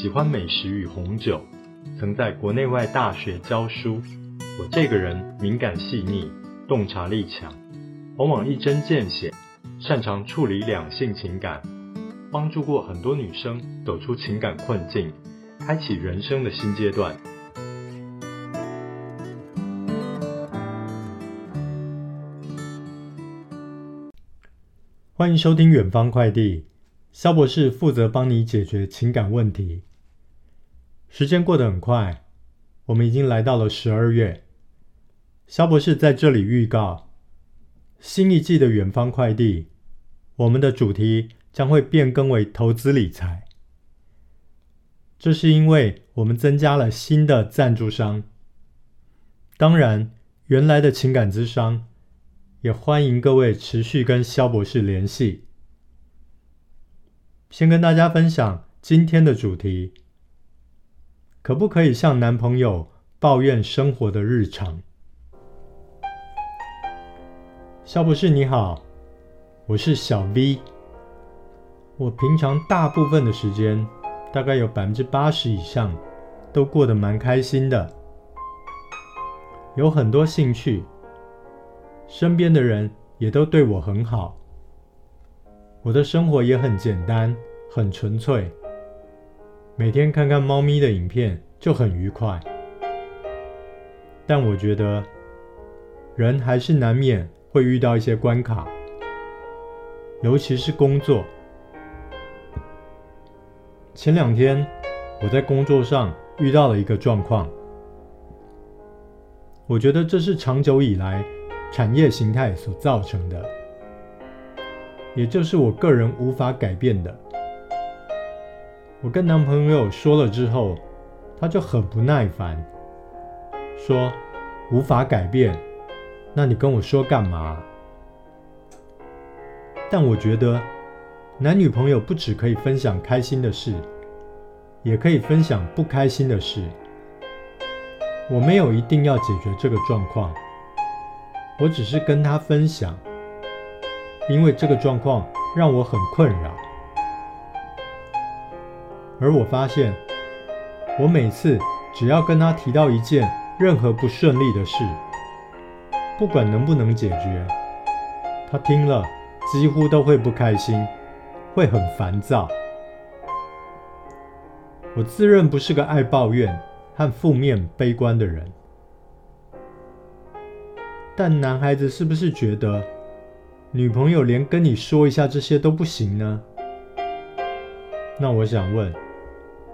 喜欢美食与红酒，曾在国内外大学教书。我这个人敏感细腻，洞察力强，往往一针见血，擅长处理两性情感，帮助过很多女生走出情感困境，开启人生的新阶段。欢迎收听远方快递。肖博士负责帮你解决情感问题。时间过得很快，我们已经来到了十二月。肖博士在这里预告，新一季的远方快递，我们的主题将会变更为投资理财。这是因为我们增加了新的赞助商。当然，原来的情感咨商也欢迎各位持续跟肖博士联系。先跟大家分享今天的主题：可不可以向男朋友抱怨生活的日常？肖博士你好，我是小 V。我平常大部分的时间，大概有百分之八十以上，都过得蛮开心的，有很多兴趣，身边的人也都对我很好。我的生活也很简单，很纯粹。每天看看猫咪的影片就很愉快。但我觉得，人还是难免会遇到一些关卡，尤其是工作。前两天，我在工作上遇到了一个状况，我觉得这是长久以来产业形态所造成的。也就是我个人无法改变的。我跟男朋友说了之后，他就很不耐烦，说无法改变，那你跟我说干嘛？但我觉得男女朋友不只可以分享开心的事，也可以分享不开心的事。我没有一定要解决这个状况，我只是跟他分享。因为这个状况让我很困扰，而我发现，我每次只要跟他提到一件任何不顺利的事，不管能不能解决，他听了几乎都会不开心，会很烦躁。我自认不是个爱抱怨和负面悲观的人，但男孩子是不是觉得，女朋友连跟你说一下这些都不行呢？那我想问，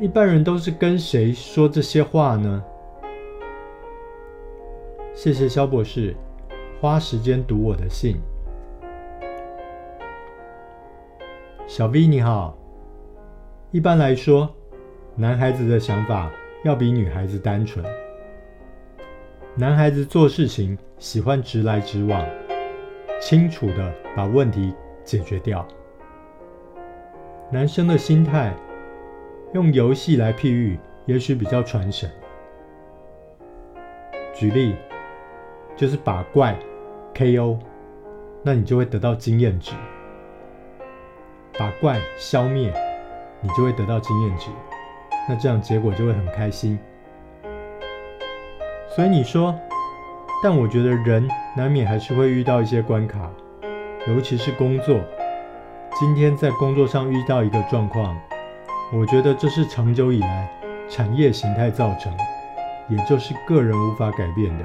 一般人都是跟谁说这些话呢？谢谢肖博士花时间读我的信。小 V 你好，一般来说，男孩子的想法要比女孩子单纯。男孩子做事情喜欢直来直往。清楚的把问题解决掉。男生的心态，用游戏来譬喻，也许比较传神。举例，就是把怪 KO，那你就会得到经验值；把怪消灭，你就会得到经验值。那这样结果就会很开心。所以你说。但我觉得人难免还是会遇到一些关卡，尤其是工作。今天在工作上遇到一个状况，我觉得这是长久以来产业形态造成，也就是个人无法改变的。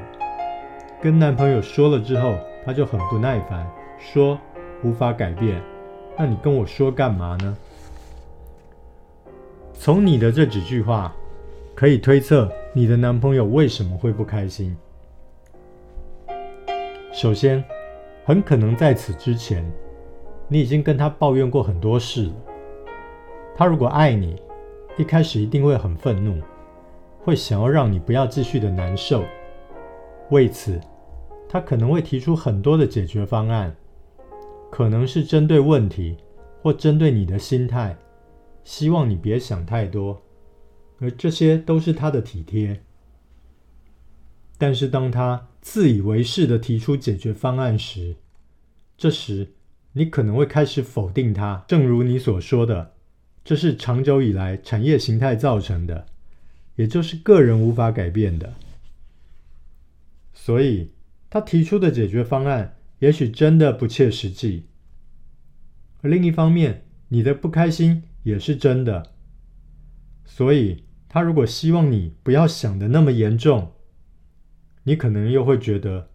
跟男朋友说了之后，他就很不耐烦，说无法改变，那你跟我说干嘛呢？从你的这几句话，可以推测你的男朋友为什么会不开心。首先，很可能在此之前，你已经跟他抱怨过很多事了。他如果爱你，一开始一定会很愤怒，会想要让你不要继续的难受。为此，他可能会提出很多的解决方案，可能是针对问题，或针对你的心态，希望你别想太多，而这些都是他的体贴。但是当他自以为是的提出解决方案时，这时你可能会开始否定他。正如你所说的，这是长久以来产业形态造成的，也就是个人无法改变的。所以，他提出的解决方案也许真的不切实际。另一方面，你的不开心也是真的。所以，他如果希望你不要想的那么严重，你可能又会觉得，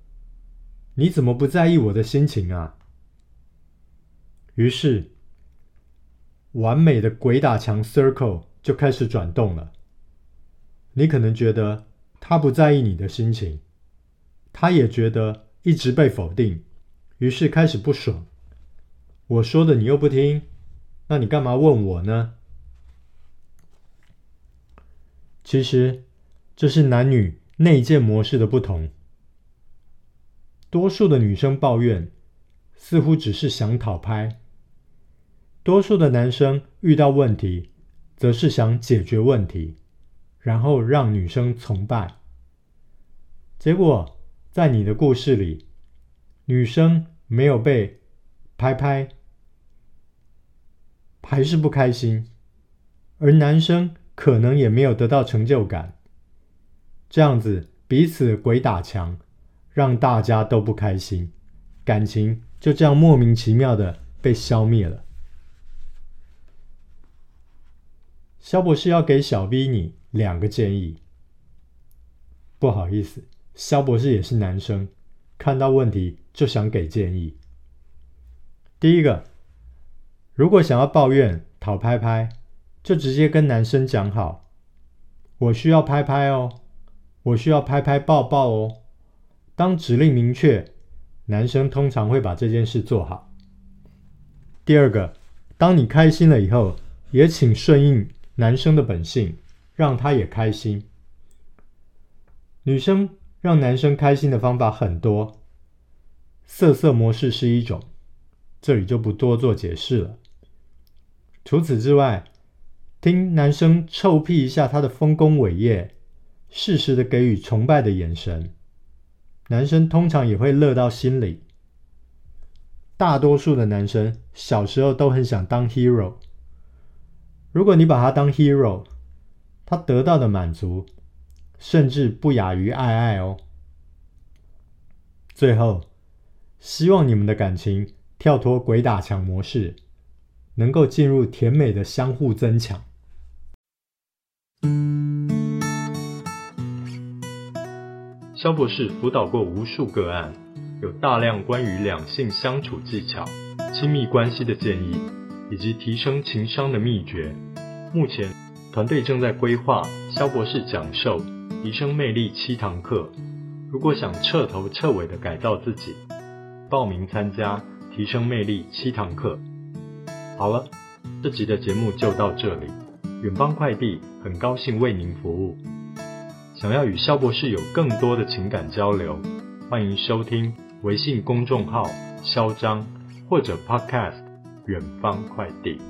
你怎么不在意我的心情啊？于是，完美的鬼打墙 circle 就开始转动了。你可能觉得他不在意你的心情。他也觉得一直被否定，于是开始不爽。我说的你又不听，那你干嘛问我呢？其实这是男女内建模式的不同。多数的女生抱怨，似乎只是想讨拍；多数的男生遇到问题，则是想解决问题，然后让女生崇拜。结果。在你的故事里，女生没有被拍拍，还是不开心，而男生可能也没有得到成就感。这样子彼此鬼打墙，让大家都不开心，感情就这样莫名其妙的被消灭了。肖博士要给小 V 你两个建议，不好意思。肖博士也是男生，看到问题就想给建议。第一个，如果想要抱怨、讨拍拍，就直接跟男生讲好：“我需要拍拍哦，我需要拍拍抱抱哦。”当指令明确，男生通常会把这件事做好。第二个，当你开心了以后，也请顺应男生的本性，让他也开心。女生。让男生开心的方法很多，色色模式是一种，这里就不多做解释了。除此之外，听男生臭屁一下他的丰功伟业，适时的给予崇拜的眼神，男生通常也会乐到心里。大多数的男生小时候都很想当 hero，如果你把他当 hero，他得到的满足。甚至不亚于爱爱哦。最后，希望你们的感情跳脱鬼打墙模式，能够进入甜美的相互增强。肖博士辅导过无数个案，有大量关于两性相处技巧、亲密关系的建议，以及提升情商的秘诀。目前，团队正在规划肖博士讲授。提升魅力七堂课，如果想彻头彻尾的改造自己，报名参加提升魅力七堂课。好了，这集的节目就到这里。远方快递很高兴为您服务。想要与肖博士有更多的情感交流，欢迎收听微信公众号“萧张”或者 Podcast“ 远方快递”。